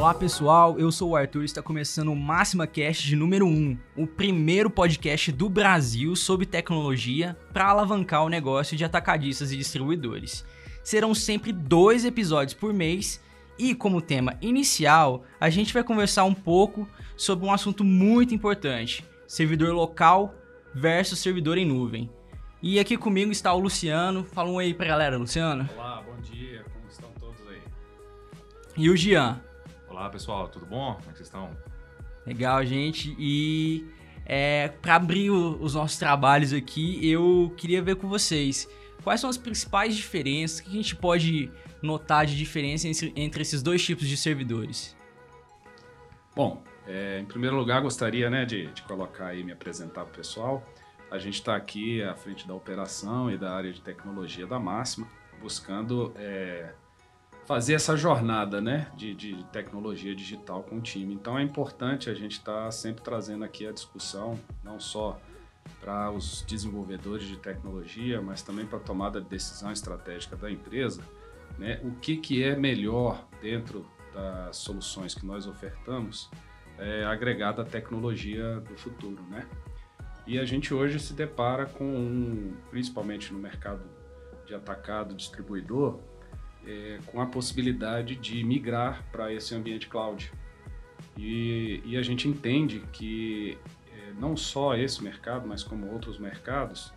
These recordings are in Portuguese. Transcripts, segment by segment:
Olá pessoal, eu sou o Arthur e está começando o Máxima Cast de número 1, o primeiro podcast do Brasil sobre tecnologia para alavancar o negócio de atacadistas e distribuidores. Serão sempre dois episódios por mês e, como tema inicial, a gente vai conversar um pouco sobre um assunto muito importante: servidor local versus servidor em nuvem. E aqui comigo está o Luciano. Fala um aí pra galera, Luciano. Olá, bom dia, como estão todos aí? E o Jean. Olá pessoal, tudo bom? Como é que vocês estão? Legal, gente. E é, para abrir o, os nossos trabalhos aqui, eu queria ver com vocês quais são as principais diferenças que a gente pode notar de diferença entre, entre esses dois tipos de servidores. Bom, é, em primeiro lugar, gostaria né, de, de colocar aí, me apresentar para o pessoal. A gente está aqui à frente da operação e da área de tecnologia da Máxima, buscando é, fazer essa jornada né, de, de, tecnologia digital com o time. Então é importante a gente estar tá sempre trazendo aqui a discussão, não só para os desenvolvedores de tecnologia, mas também para a tomada de decisão estratégica da empresa, né, o que, que é melhor dentro das soluções que nós ofertamos é, agregada à tecnologia do futuro. Né? E a gente hoje se depara com, um, principalmente no mercado de atacado distribuidor, é, com a possibilidade de migrar para esse ambiente cloud. E, e, a gente entende que é, não só esse mercado, mas como outros mercados,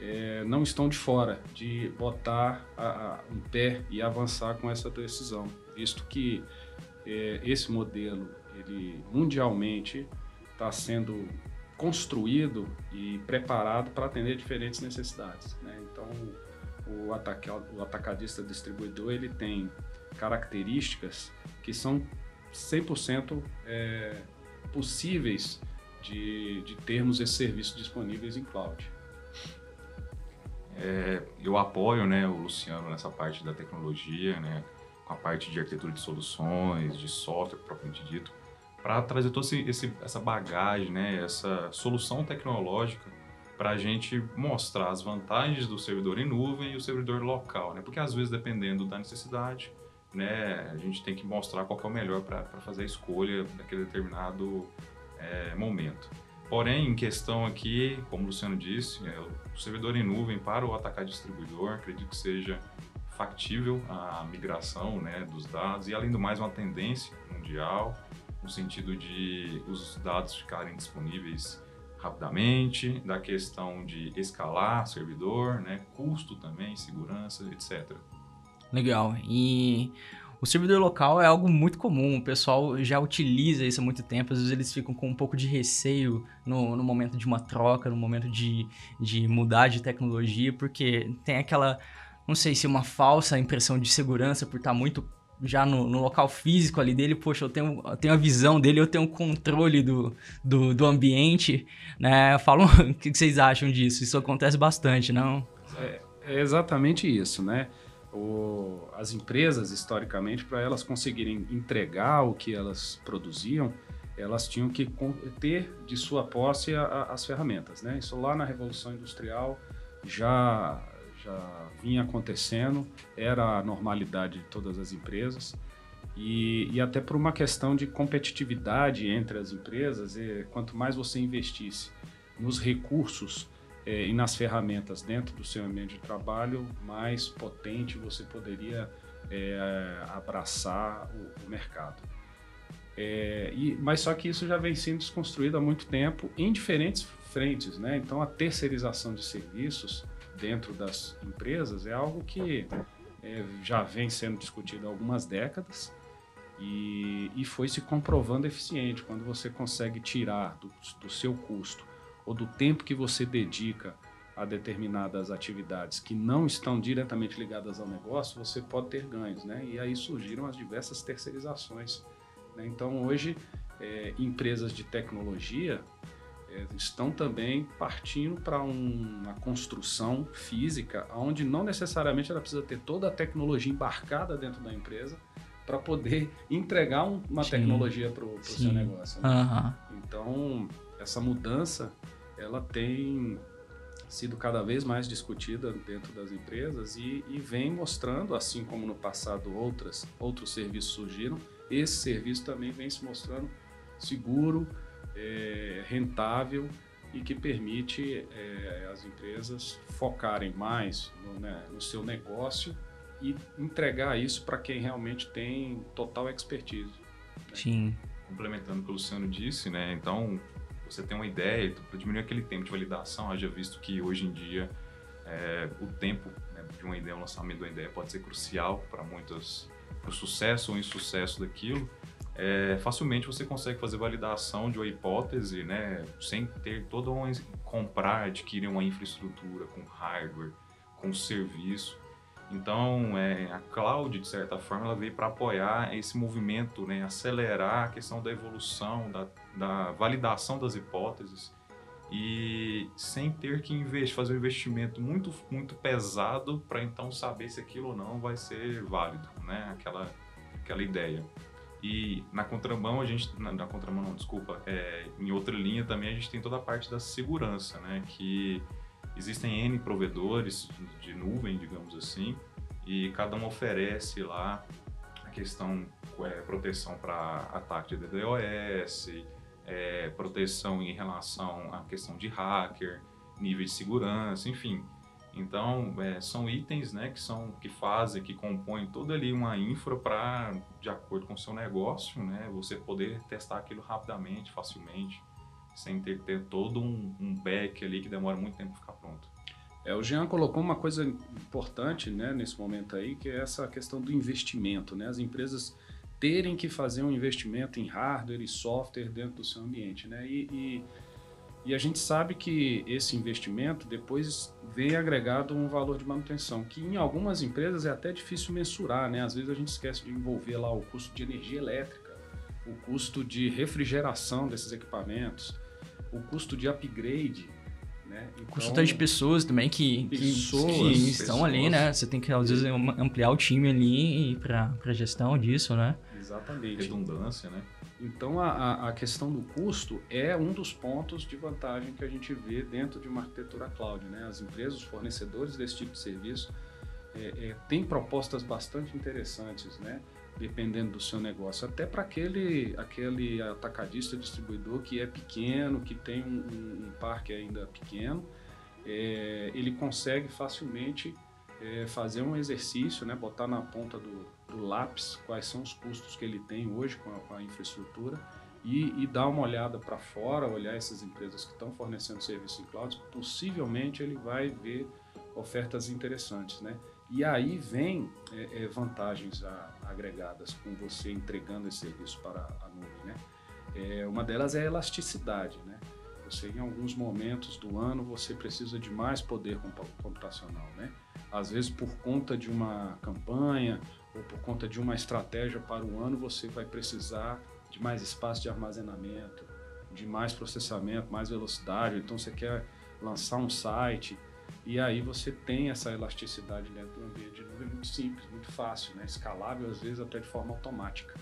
é, não estão de fora de botar a, a, um pé e avançar com essa decisão, visto que é, esse modelo ele mundialmente está sendo construído e preparado para atender diferentes necessidades. Né? Então, o, ataque, o atacadista distribuidor ele tem características que são 100% é, possíveis de, de termos esse serviço disponíveis em cloud. É, eu apoio né, o Luciano nessa parte da tecnologia, né, com a parte de arquitetura de soluções, de software propriamente dito, para trazer toda essa bagagem, né, essa solução tecnológica para a gente mostrar as vantagens do servidor em nuvem e o servidor local, né? Porque às vezes, dependendo da necessidade, né, a gente tem que mostrar qual é o melhor para fazer a escolha naquele determinado é, momento. Porém, em questão aqui, como o Luciano disse, é, o servidor em nuvem para o atacar distribuidor, acredito que seja factível a migração né, dos dados e, além do mais, uma tendência mundial no sentido de os dados ficarem disponíveis rapidamente, da questão de escalar servidor, né, custo também, segurança, etc. Legal. E o servidor local é algo muito comum, o pessoal já utiliza isso há muito tempo, às vezes eles ficam com um pouco de receio no, no momento de uma troca, no momento de, de mudar de tecnologia, porque tem aquela, não sei se uma falsa impressão de segurança por estar muito já no, no, local físico ali dele, poxa, eu tenho, eu tenho a visão dele, eu tenho o controle do, do, do ambiente, né? Falam, o que vocês acham disso? Isso acontece bastante, não? É, é exatamente isso, né? O, as empresas, historicamente, para elas conseguirem entregar o que elas produziam, elas tinham que ter de sua posse a, a, as ferramentas, né? Isso lá na Revolução Industrial já já vinha acontecendo, era a normalidade de todas as empresas. E, e até por uma questão de competitividade entre as empresas, e quanto mais você investisse nos recursos é, e nas ferramentas dentro do seu ambiente de trabalho, mais potente você poderia é, abraçar o, o mercado. É, e, mas só que isso já vem sendo desconstruído há muito tempo em diferentes frentes, né? Então a terceirização de serviços dentro das empresas é algo que é, já vem sendo discutido há algumas décadas e, e foi se comprovando eficiente. Quando você consegue tirar do, do seu custo ou do tempo que você dedica a determinadas atividades que não estão diretamente ligadas ao negócio, você pode ter ganhos, né? E aí surgiram as diversas terceirizações. Né? Então, hoje, é, empresas de tecnologia estão também partindo para um, uma construção física, onde não necessariamente ela precisa ter toda a tecnologia embarcada dentro da empresa para poder entregar um, uma Sim. tecnologia para o seu negócio. Né? Uhum. Então, essa mudança ela tem sido cada vez mais discutida dentro das empresas e, e, vem mostrando, assim como no passado outras, outros serviços surgiram, esse serviço também vem se mostrando seguro, é, rentável e que permite é, as empresas focarem mais no, né, no seu negócio e entregar isso para quem realmente tem total expertise. Né? Sim. Complementando o que o Luciano disse, né? Então, você tem uma ideia, para diminuir aquele tempo de validação, haja visto que hoje em dia é, o tempo né, de uma ideia, o lançamento de uma ideia pode ser crucial para muitas, para o sucesso ou insucesso daquilo. É, facilmente você consegue fazer validação de uma hipótese, né, sem ter toda uma comprar, adquirir uma infraestrutura com hardware, com serviço. Então, é, a cloud, de certa forma, ela veio para apoiar esse movimento, né, acelerar a questão da evolução, da, da validação das hipóteses e sem ter que investir, fazer um investimento muito, muito pesado para então saber se aquilo ou não vai ser válido, né, aquela, aquela ideia. E na contramão, a gente. Na, na contramão, não, desculpa. É, em outra linha também a gente tem toda a parte da segurança, né? Que Existem N provedores de nuvem, digamos assim, e cada um oferece lá a questão é, proteção para ataque de DDoS, é, proteção em relação à questão de hacker, nível de segurança, enfim. Então, é, são itens né, que, são, que fazem, que compõem toda ali uma infra para, de acordo com o seu negócio, né, você poder testar aquilo rapidamente, facilmente sem ter que ter todo um, um back ali que demora muito tempo para ficar pronto. É, o Jean colocou uma coisa importante né, nesse momento aí, que é essa questão do investimento. Né? As empresas terem que fazer um investimento em hardware e software dentro do seu ambiente. Né? E, e, e a gente sabe que esse investimento depois vem agregado um valor de manutenção, que em algumas empresas é até difícil mensurar. Né? Às vezes a gente esquece de envolver lá o custo de energia elétrica, o custo de refrigeração desses equipamentos, o custo de upgrade, né? Então, custo até de pessoas também que, pessoas, que, estão ali, né? Você tem que, às vezes, ampliar o time ali para a gestão disso, né? Exatamente. Redundância, né? Então, a, a questão do custo é um dos pontos de vantagem que a gente vê dentro de uma arquitetura cloud, né? As empresas, os fornecedores desse tipo de serviço, é, é, têm propostas bastante interessantes, né? dependendo do seu negócio. Até para aquele, aquele atacadista distribuidor que é pequeno, que tem um, um parque ainda pequeno, é, ele consegue facilmente é, fazer um exercício, né, botar na ponta do, do, lápis quais são os custos que ele tem hoje com a, com a infraestrutura e, e, dar uma olhada para fora, olhar essas empresas que estão fornecendo serviço em cloud, possivelmente ele vai ver ofertas interessantes, né? E aí vem é, é, vantagens a, agregadas com você entregando esse serviço para a nuvem, né? É, uma delas é a elasticidade, né? Você em alguns momentos do ano você precisa de mais poder computacional, né? Às vezes por conta de uma campanha ou por conta de uma estratégia para o ano você vai precisar de mais espaço de armazenamento, de mais processamento, mais velocidade. Então você quer lançar um site e aí você tem essa elasticidade dentro do ambiente de nuvem muito simples, muito fácil, né? escalável, às vezes até de forma automática.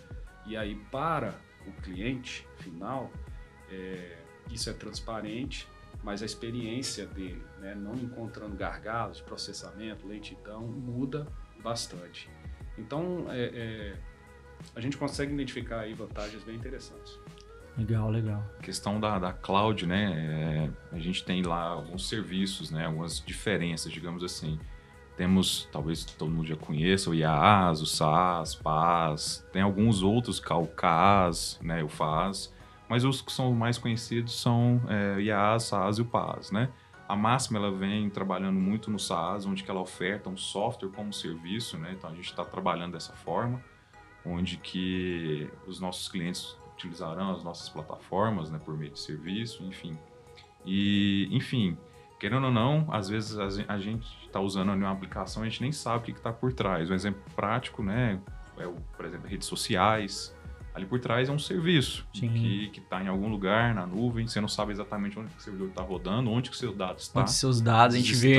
E aí para o cliente final, é, isso é transparente, mas a experiência dele, né, não encontrando gargalos de processamento, lentidão, muda bastante. Então, é, é, a gente consegue identificar aí vantagens bem interessantes. Legal, legal. A questão da, da cloud, né? É, a gente tem lá alguns serviços, né? Algumas diferenças, digamos assim. Temos, talvez todo mundo já conheça, o IaaS, o SaaS, PaaS. Tem alguns outros, o CAS, né? O FAS. Mas os que são mais conhecidos são é, IaaS, SaaS e o PaaS, né? A Máxima, ela vem trabalhando muito no SaaS, onde que ela oferta um software como serviço, né? Então, a gente está trabalhando dessa forma, onde que os nossos clientes utilizarão as nossas plataformas, né, por meio de serviço, enfim. E, enfim, querendo ou não, às vezes a gente está usando uma aplicação e a gente nem sabe o que está por trás. Um exemplo prático, né, é, o, por exemplo, redes sociais. Ali por trás é um serviço Sim. que está em algum lugar na nuvem, você não sabe exatamente onde o servidor está rodando, onde que o seu dado está. Onde seus dados, a gente vê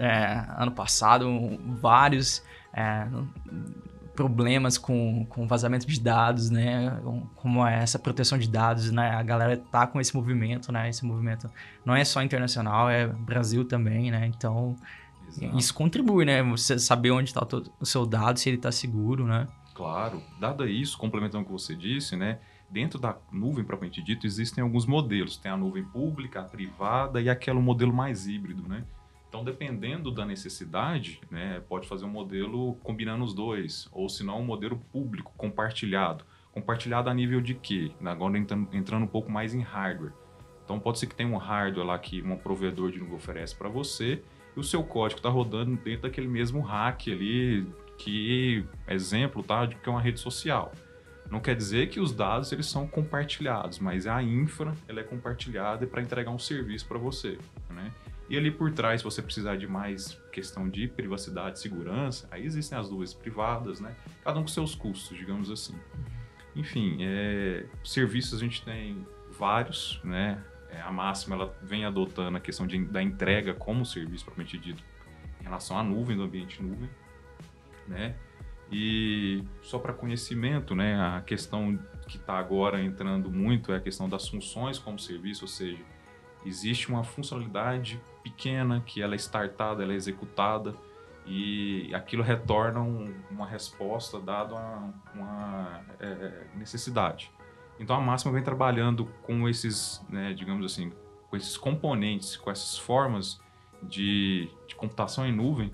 é, ano passado vários é, problemas com, com vazamento de dados, né? Como é essa proteção de dados, né? A galera tá com esse movimento, né? Esse movimento não é só internacional, é Brasil também, né? Então, Exato. isso contribui, né? Você saber onde está o seu dado, se ele está seguro, né? Claro. Dado isso, complementando o que você disse, né? Dentro da nuvem propriamente dito, existem alguns modelos. Tem a nuvem pública, a privada e aquele modelo mais híbrido, né? Então, dependendo da necessidade, né, pode fazer um modelo combinando os dois, ou se não, um modelo público, compartilhado. Compartilhado a nível de quê? Agora entrando, entrando um pouco mais em hardware. Então, pode ser que tenha um hardware lá que um provedor de nuvem oferece para você, e o seu código está rodando dentro daquele mesmo rack ali, que, exemplo, tá, de que é uma rede social. Não quer dizer que os dados eles são compartilhados, mas a infra ela é compartilhada para entregar um serviço para você, né? E ali por trás, se você precisar de mais questão de privacidade, segurança, aí existem as nuvens privadas, né? Cada um com seus custos, digamos assim. Enfim, é, serviços a gente tem vários, né? É, a máxima ela vem adotando a questão de, da entrega como serviço propriamente dito em relação à nuvem, do ambiente nuvem, né? E só para conhecimento, né? A questão que está agora entrando muito é a questão das funções como serviço, ou seja, existe uma funcionalidade pequena que ela é startada, ela é executada e aquilo retorna um, uma resposta dada uma, uma é, necessidade. Então a máxima vem trabalhando com esses, né, digamos assim, com esses componentes, com essas formas de, de computação em nuvem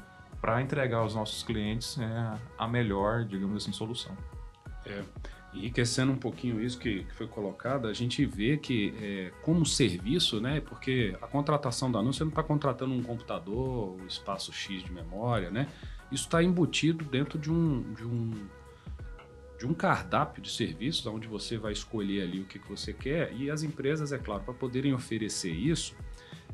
para entregar aos nossos clientes é, a melhor, digamos assim, solução. É, enriquecendo um pouquinho isso que, que foi colocado, a gente vê que é, como serviço, né, porque a contratação da anúncio, você não está contratando um computador, um espaço X de memória, né, isso está embutido dentro de um, de um de um cardápio de serviços, onde você vai escolher ali o que, que você quer, e as empresas, é claro, para poderem oferecer isso,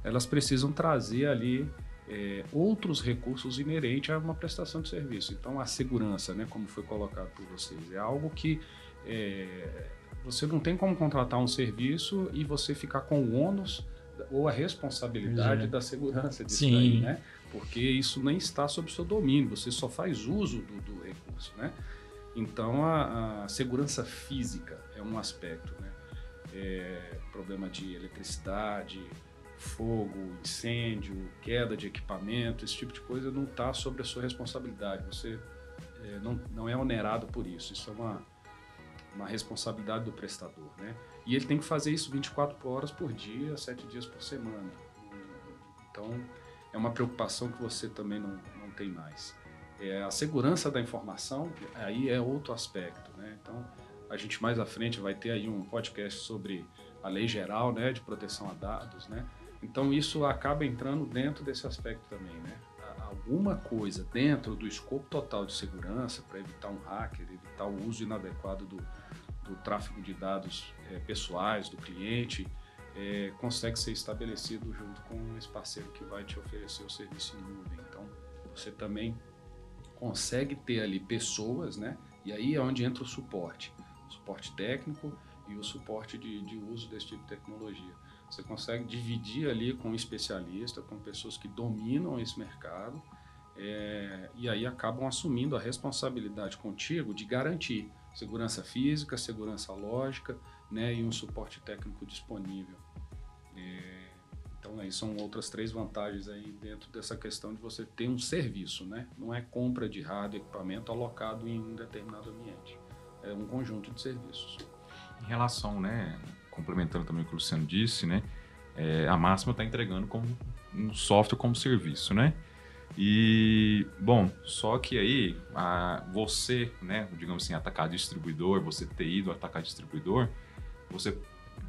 elas precisam trazer ali é, outros recursos inerentes a uma prestação de serviço. Então, a segurança, né, como foi colocado por vocês, é algo que é, você não tem como contratar um serviço e você ficar com o ônus ou a responsabilidade é. da segurança disso Sim. Daí, né? Porque isso nem está sob seu domínio, você só faz uso do, do recurso, né? Então, a, a, segurança física é um aspecto, né? É, problema de eletricidade, fogo, incêndio, queda de equipamento, esse tipo de coisa não está sobre a sua responsabilidade. Você é, não, não é onerado por isso. Isso é uma, uma responsabilidade do prestador, né? E ele tem que fazer isso 24 horas por dia, 7 dias por semana. Então, é uma preocupação que você também não, não tem mais. É, a segurança da informação, aí é outro aspecto, né? Então, a gente mais à frente vai ter aí um podcast sobre a lei geral, né, de proteção a dados, né? Então, isso acaba entrando dentro desse aspecto também, né? Alguma coisa dentro do escopo total de segurança para evitar um hacker, evitar o uso inadequado do, do tráfego de dados é, pessoais do cliente, é, consegue ser estabelecido junto com esse parceiro que vai te oferecer o serviço em nuvem. Então, você também consegue ter ali pessoas, né? E aí é onde entra o suporte, o suporte técnico e o suporte de, de uso desse tipo de tecnologia. Você consegue dividir ali com um especialista, com pessoas que dominam esse mercado, é, e aí acabam assumindo a responsabilidade contigo de garantir segurança física, segurança lógica, né, e um suporte técnico disponível. É, então, aí são outras três vantagens aí dentro dessa questão de você ter um serviço, né? Não é compra de rádio, equipamento alocado em um determinado ambiente. É um conjunto de serviços. Em relação, né, complementando também o que o Luciano disse, né, é, a Máxima está entregando como um software como serviço, né? E, bom, só que aí, a, você, né, digamos assim, atacar distribuidor, você ter ido atacar distribuidor, você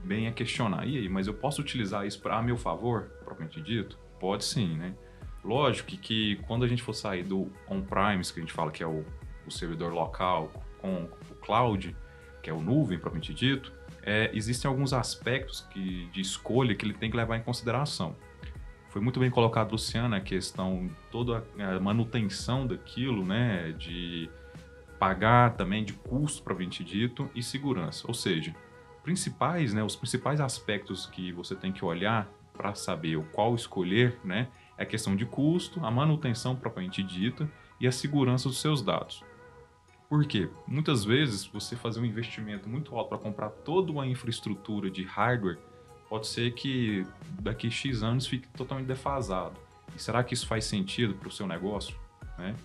bem a questionar, e aí, mas eu posso utilizar isso para meu favor, propriamente dito? Pode sim, né? Lógico que, que quando a gente for sair do on-premise, que a gente fala que é o, o servidor local, com o cloud, que é o nuvem, propriamente dito, é, existem alguns aspectos que, de escolha que ele tem que levar em consideração. Foi muito bem colocado, Luciano, a questão, toda a manutenção daquilo, né, de pagar também de custo, propriamente dito, e segurança. Ou seja, principais, né, os principais aspectos que você tem que olhar para saber o qual escolher, né, é a questão de custo, a manutenção propriamente dita e a segurança dos seus dados. Por quê? Muitas vezes você fazer um investimento muito alto para comprar toda uma infraestrutura de hardware pode ser que daqui X anos fique totalmente defasado. E será que isso faz sentido para o seu negócio? Né?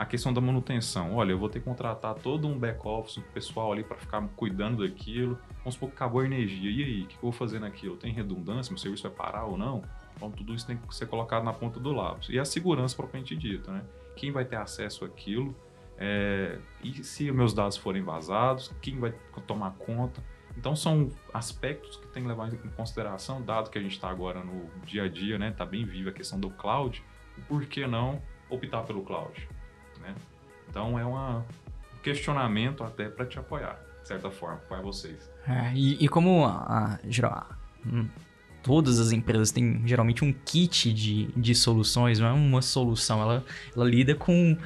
a questão da manutenção. Olha, eu vou ter que contratar todo um back-office, um pessoal ali para ficar cuidando daquilo. Vamos supor que acabou a energia. E aí, o que eu vou fazer naquilo? Tem redundância? Meu serviço vai parar ou não? Então, tudo isso tem que ser colocado na ponta do lápis. E a segurança propriamente dita, né? Quem vai ter acesso àquilo? É... e se meus dados forem vazados? Quem vai tomar conta? Então, são aspectos que tem que levar em consideração, dado que a gente está agora no dia a dia, né? Está bem viva a questão do cloud. Por que não optar pelo cloud? Né? Então é uma, um questionamento até para te apoiar, de certa forma, apoiar vocês. É, e, e, como a, a, hum, todas as empresas têm geralmente um kit de, de soluções, não é uma solução, ela, ela lida com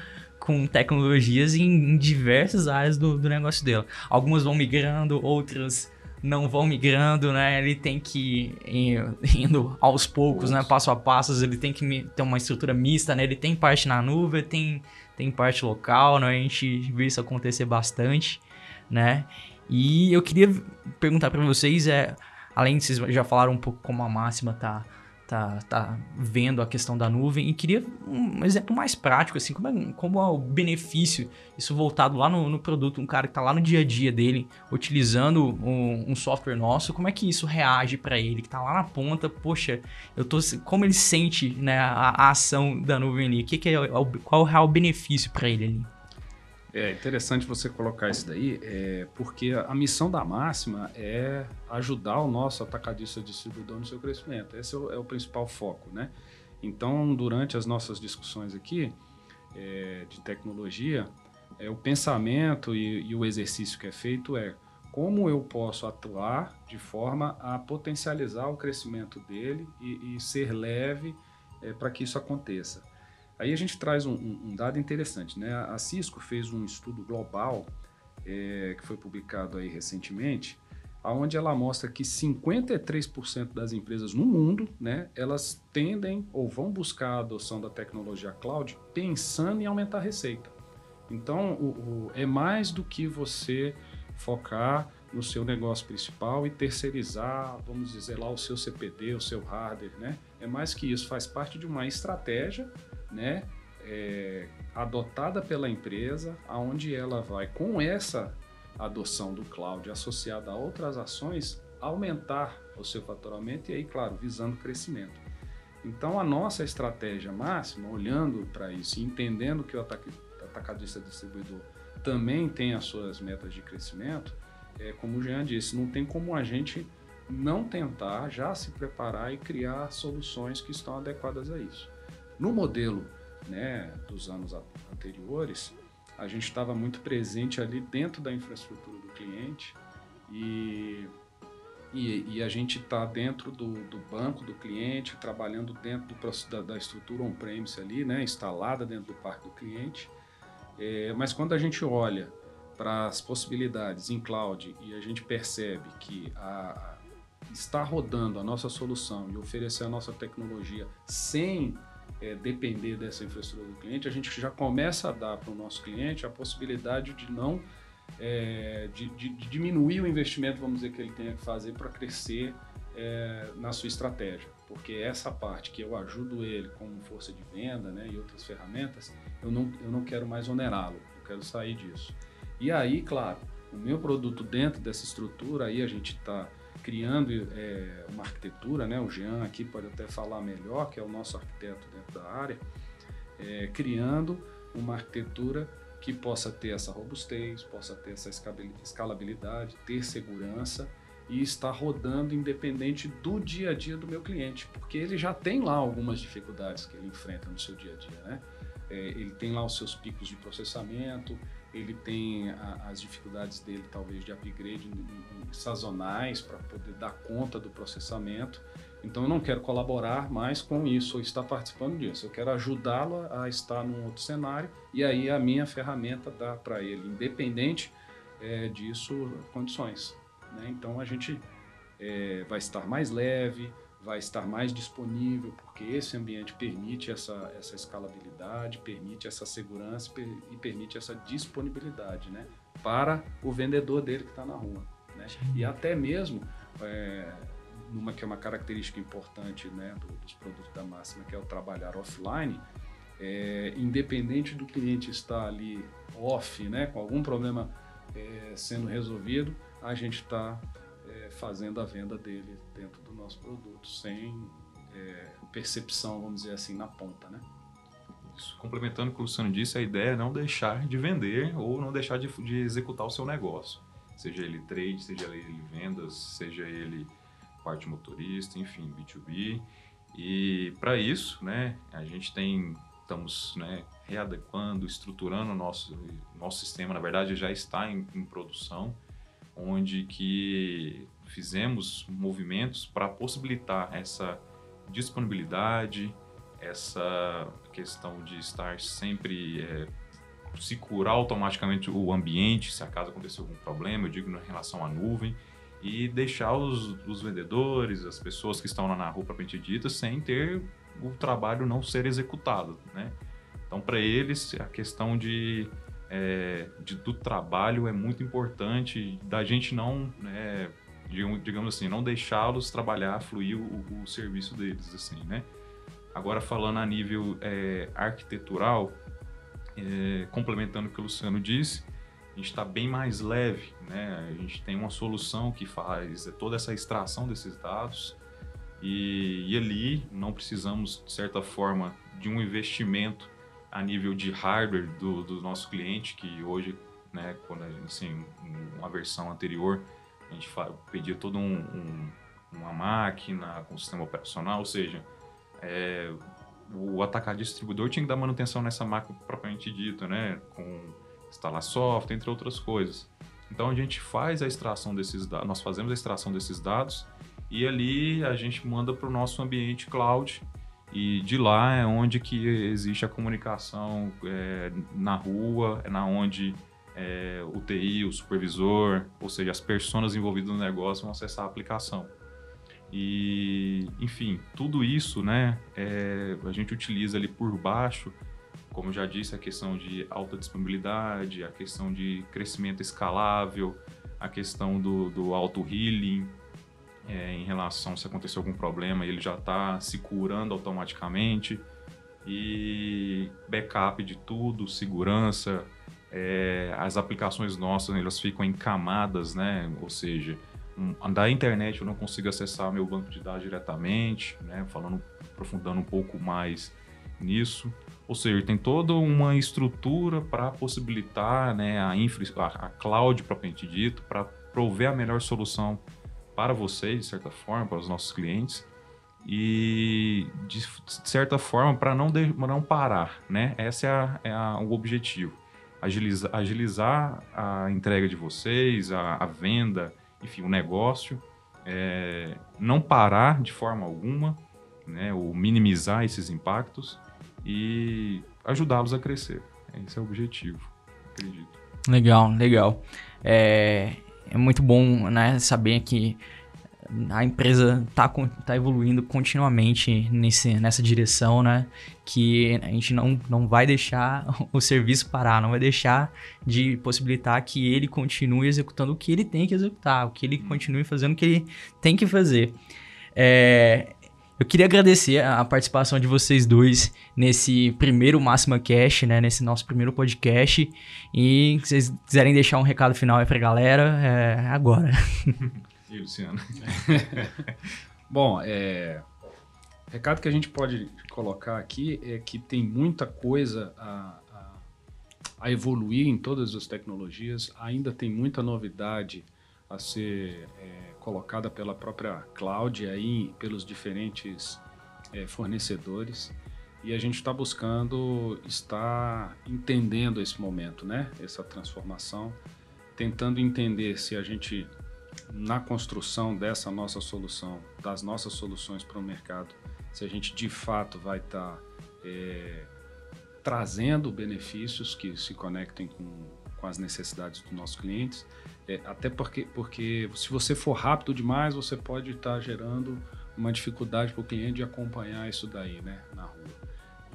com tecnologias em, em diversas áreas do, do negócio dela. Algumas vão migrando, outras não vão migrando, né? Ele tem que ir indo aos poucos, né? Passo a passo, ele tem que ter uma estrutura mista, né? Ele tem parte na nuvem, tem tem parte local, né? A gente viu isso acontecer bastante, né? E eu queria perguntar para vocês, é, além de vocês já falaram um pouco como a máxima tá tá, tá vendo a questão da nuvem e queria um exemplo mais prático, assim, como é, como é o benefício, isso voltado lá no, no produto, um cara que está lá no dia a dia dele, utilizando um, um software nosso, como é que isso reage para ele, que está lá na ponta, poxa, eu tô, como ele sente né, a, a ação da nuvem ali, que que é, qual é o real benefício para ele ali? É interessante você colocar isso daí, é, porque a missão da máxima é ajudar o nosso atacadista distribuidor no seu crescimento. Esse é o, é o principal foco, né? Então, durante as nossas discussões aqui é, de tecnologia, é, o pensamento e, e o exercício que é feito é como eu posso atuar de forma a potencializar o crescimento dele e, e ser leve é, para que isso aconteça. Aí a gente traz um, um, dado interessante, né? A Cisco fez um estudo global é, que foi publicado aí recentemente, aonde ela mostra que 53% das empresas no mundo, né, elas tendem ou vão buscar a adoção da tecnologia cloud pensando em aumentar a receita. Então, o, o, é mais do que você focar no seu negócio principal e terceirizar, vamos dizer lá, o seu CPD, o seu hardware, né? É mais que isso, faz parte de uma estratégia né, é, adotada pela empresa, aonde ela vai, com essa adoção do cloud associada a outras ações, aumentar o seu faturamento e aí, claro, visando crescimento. Então, a nossa estratégia máxima, olhando para isso e entendendo que o atacadista distribuidor também tem as suas metas de crescimento, é, como o Jean disse, não tem como a gente não tentar já se preparar e criar soluções que estão adequadas a isso. No modelo né, dos anos anteriores, a gente estava muito presente ali dentro da infraestrutura do cliente e, e, e a gente está dentro do, do, banco do cliente, trabalhando dentro do, da, da, estrutura on-premise ali, né, instalada dentro do parque do cliente. É, mas quando a gente olha para as possibilidades em cloud e a gente percebe que a, está rodando a nossa solução e oferecer a nossa tecnologia sem é, depender dessa infraestrutura do cliente, a gente já começa a dar para o nosso cliente a possibilidade de não é, de, de, de, diminuir o investimento, vamos dizer, que ele tenha que fazer para crescer é, na sua estratégia. Porque essa parte que eu ajudo ele como força de venda né, e outras ferramentas, eu não, eu não quero mais onerá-lo, eu quero sair disso. E aí, claro, o meu produto dentro dessa estrutura, aí a gente está criando é, uma arquitetura, né? O Jean aqui pode até falar melhor, que é o nosso arquiteto dentro da área, é, criando uma arquitetura que possa ter essa robustez, possa ter essa escalabilidade, ter segurança e estar rodando independente do dia a dia do meu cliente, porque ele já tem lá algumas dificuldades que ele enfrenta no seu dia a dia, né? É, ele tem lá os seus picos de processamento, ele tem a, as dificuldades dele, talvez, de upgrade sazonais para poder dar conta do processamento. Então, eu não quero colaborar mais com isso ou estar participando disso. Eu quero ajudá-lo a estar num outro cenário e aí a minha ferramenta dá para ele, independente é, disso, condições. Né? Então, a gente é, vai estar mais leve, vai estar mais disponível, porque esse ambiente permite essa, essa escalabilidade, permite essa segurança e permite essa disponibilidade né, para o vendedor dele que está na rua. Né? E até mesmo, é, numa que é uma característica importante né, do, dos produtos da Máxima, que é o trabalhar offline, é, independente do cliente estar ali off, né, com algum problema é, sendo resolvido, a gente está fazendo a venda dele dentro do nosso produto, sem é, percepção, vamos dizer assim, na ponta, né? Isso. Complementando o que o Luciano disse, a ideia é não deixar de vender ou não deixar de, de executar o seu negócio. Seja ele trade, seja ele vendas, seja ele parte motorista, enfim, B2B. E para isso, né, a gente tem estamos né, readequando, estruturando o nosso, nosso sistema, na verdade já está em, em produção, onde que fizemos movimentos para possibilitar essa disponibilidade, essa questão de estar sempre é, se curar automaticamente o ambiente, se acaso acontecer algum problema, eu digo em relação à nuvem, e deixar os, os vendedores, as pessoas que estão lá na rua propriamente dita, sem ter o trabalho não ser executado, né? Então, para eles, a questão de, é, de, do trabalho é muito importante, da gente não, né, digamos assim, não deixá-los trabalhar, fluir o, o, serviço deles, assim, né? Agora, falando a nível é, arquitetural, é, complementando o que o Luciano disse, a gente está bem mais leve, né? A gente tem uma solução que faz toda essa extração desses dados, e, e ali não precisamos, de certa forma, de um investimento a nível de hardware do, do nosso cliente, que hoje, né, quando assim, uma versão anterior, a gente pedia toda um, um, uma máquina com sistema operacional, ou seja, é, o atacado distribuidor tinha que dar manutenção nessa máquina propriamente dita, né, com instalar software, entre outras coisas. Então a gente faz a extração desses dados, nós fazemos a extração desses dados e ali a gente manda para o nosso ambiente cloud e de lá é onde que existe a comunicação é, na rua, é na onde é, o TI, o supervisor, ou seja, as pessoas envolvidas no negócio vão acessar a aplicação. E, enfim, tudo isso, né, é, a gente utiliza ali por baixo, como já disse, a questão de alta disponibilidade, a questão de crescimento escalável, a questão do, do auto-healing, é, em relação se acontecer algum problema, ele já está se curando automaticamente. E backup de tudo, segurança, é, as aplicações nossas elas ficam em camadas, né? Ou seja, um, da internet eu não consigo acessar meu banco de dados diretamente, né? Falando, aprofundando um pouco mais nisso. Ou seja, tem toda uma estrutura para possibilitar né, a, infra, a, a cloud propriamente dito, para prover a melhor solução para vocês, de certa forma, para os nossos clientes, e de certa forma para não, não parar, né? Esse é, a, é o objetivo. Agilizar, agilizar, a entrega de vocês, a, a venda, enfim, o negócio, é, não parar de forma alguma, né? Ou minimizar esses impactos e ajudá-los a crescer. Esse é o objetivo, acredito. Legal, legal. É, é muito bom né, saber que a empresa está tá evoluindo continuamente nesse, nessa direção, né? Que a gente não, não vai deixar o serviço parar, não vai deixar de possibilitar que ele continue executando o que ele tem que executar, o que ele continue fazendo o que ele tem que fazer. É, eu queria agradecer a participação de vocês dois nesse primeiro Máxima Cash, né? Nesse nosso primeiro podcast. E se vocês quiserem deixar um recado final aí pra galera, é agora. Luciano? Bom, é... recado que a gente pode colocar aqui é que tem muita coisa a, a, a evoluir em todas as tecnologias. Ainda tem muita novidade a ser... É colocada pela própria cloud aí pelos diferentes é, fornecedores e a gente está buscando estar entendendo esse momento, né? Essa transformação, tentando entender se a gente na construção dessa nossa solução, das nossas soluções para o mercado, se a gente de fato vai estar tá, é, trazendo benefícios que se conectem com, com as necessidades dos nossos clientes é, até porque, porque se você for rápido demais, você pode estar tá gerando uma dificuldade para o cliente de acompanhar isso daí, né, na rua.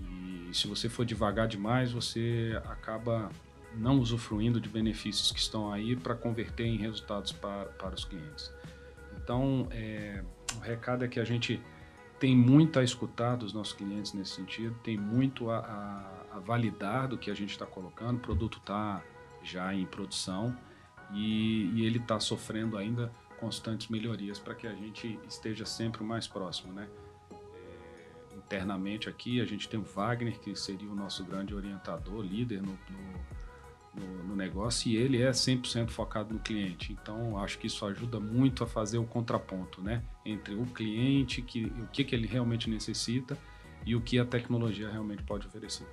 E se você for devagar demais, você acaba não usufruindo de benefícios que estão aí para converter em resultados para, para os clientes. Então, é, o recado é que a gente tem muito a escutar dos nossos clientes nesse sentido, tem muito a, a, a validar do que a gente está colocando, o produto está já em produção e, e ele está sofrendo ainda constantes melhorias para que a gente esteja sempre mais próximo, né? É, internamente aqui a gente tem o Wagner, que seria o nosso grande orientador, líder no, no, no, no negócio, e ele é 100% focado no cliente. Então, acho que isso ajuda muito a fazer o contraponto, né? Entre o cliente, que, o que, que ele realmente necessita e o que a tecnologia realmente pode oferecer.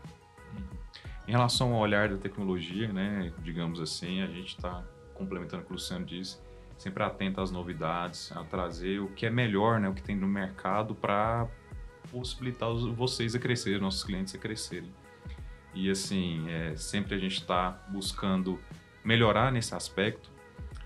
Em relação ao olhar da tecnologia, né, digamos assim, a gente está complementando o que o Luciano disse, sempre atento às novidades, a trazer o que é melhor, né, o que tem no mercado para possibilitar vocês a crescer, nossos clientes a crescerem. E assim, é, sempre a gente está buscando melhorar nesse aspecto.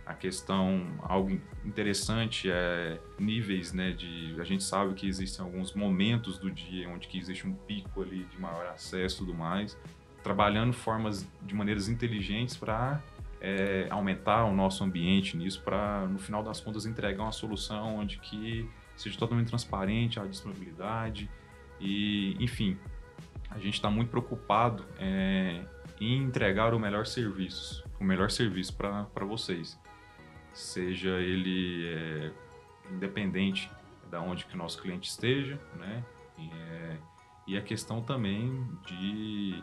A questão, algo interessante é níveis, né, de a gente sabe que existem alguns momentos do dia onde que existe um pico ali de maior acesso e tudo mais, trabalhando formas de maneiras inteligentes para é, aumentar o nosso ambiente nisso para, no final das contas, entregar uma solução onde que seja totalmente transparente a disponibilidade e, enfim, a gente está muito preocupado é, em entregar o melhor serviço, o melhor serviço para vocês, seja ele é, independente da onde que o nosso cliente esteja, né? E, é, e a questão também de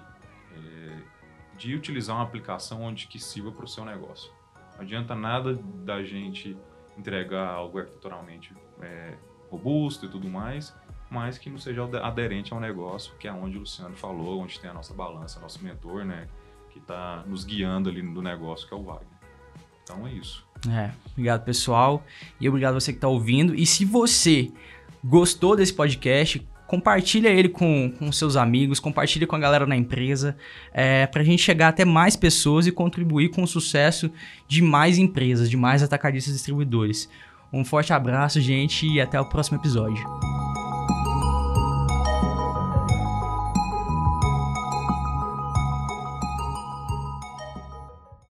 é, de utilizar uma aplicação onde que sirva para o seu negócio. Não adianta nada da gente entregar algo arquiteturalmente é, robusto e tudo mais, mas que não seja aderente ao negócio, que é onde o Luciano falou, onde tem a nossa balança, nosso mentor, né, que está nos guiando ali no negócio, que é o Wagner. Então é isso. É, obrigado pessoal e obrigado você que está ouvindo. E se você gostou desse podcast, compartilha ele com, com seus amigos, compartilha com a galera na empresa, é, para a gente chegar até mais pessoas e contribuir com o sucesso de mais empresas, de mais atacadistas e distribuidores. Um forte abraço, gente, e até o próximo episódio.